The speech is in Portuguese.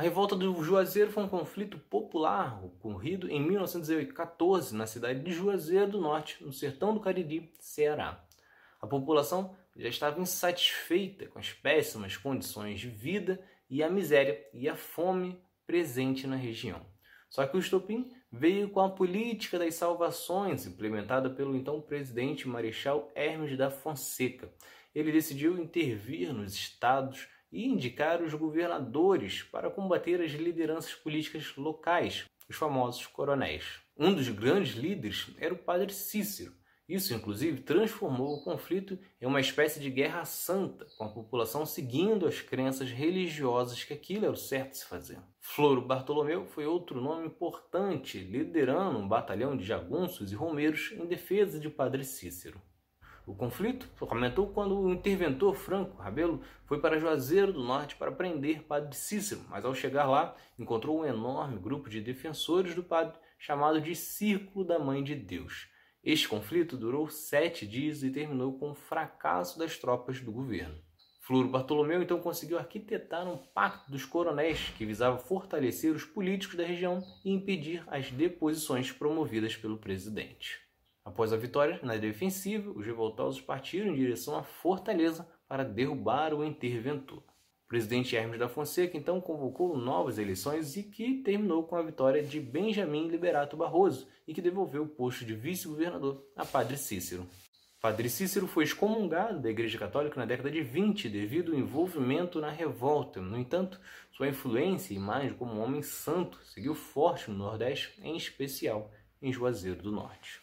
A revolta do Juazeiro foi um conflito popular ocorrido em 1914 na cidade de Juazeiro do Norte, no sertão do Cariri, Ceará. A população já estava insatisfeita com as péssimas condições de vida e a miséria e a fome presente na região. Só que o estopim veio com a política das salvações implementada pelo então presidente Marechal Hermes da Fonseca. Ele decidiu intervir nos estados e indicar os governadores para combater as lideranças políticas locais, os famosos coronéis. Um dos grandes líderes era o padre Cícero. Isso, inclusive, transformou o conflito em uma espécie de guerra santa, com a população seguindo as crenças religiosas que aquilo era o certo se fazer. Floro Bartolomeu foi outro nome importante, liderando um batalhão de jagunços e romeiros em defesa de Padre Cícero. O conflito aumentou quando o interventor Franco Rabelo foi para Juazeiro do Norte para prender Padre Cícero, mas ao chegar lá encontrou um enorme grupo de defensores do padre chamado de Círculo da Mãe de Deus. Este conflito durou sete dias e terminou com o fracasso das tropas do governo. Floro Bartolomeu então conseguiu arquitetar um pacto dos coronéis que visava fortalecer os políticos da região e impedir as deposições promovidas pelo presidente. Após a vitória na defensiva, os revoltosos partiram em direção à fortaleza para derrubar o interventor. O presidente Hermes da Fonseca então convocou novas eleições e que terminou com a vitória de Benjamin Liberato Barroso e que devolveu o posto de vice-governador a Padre Cícero. Padre Cícero foi excomungado da Igreja Católica na década de 20 devido ao envolvimento na revolta. No entanto, sua influência e imagem como um homem santo seguiu forte no Nordeste, em especial em Juazeiro do Norte.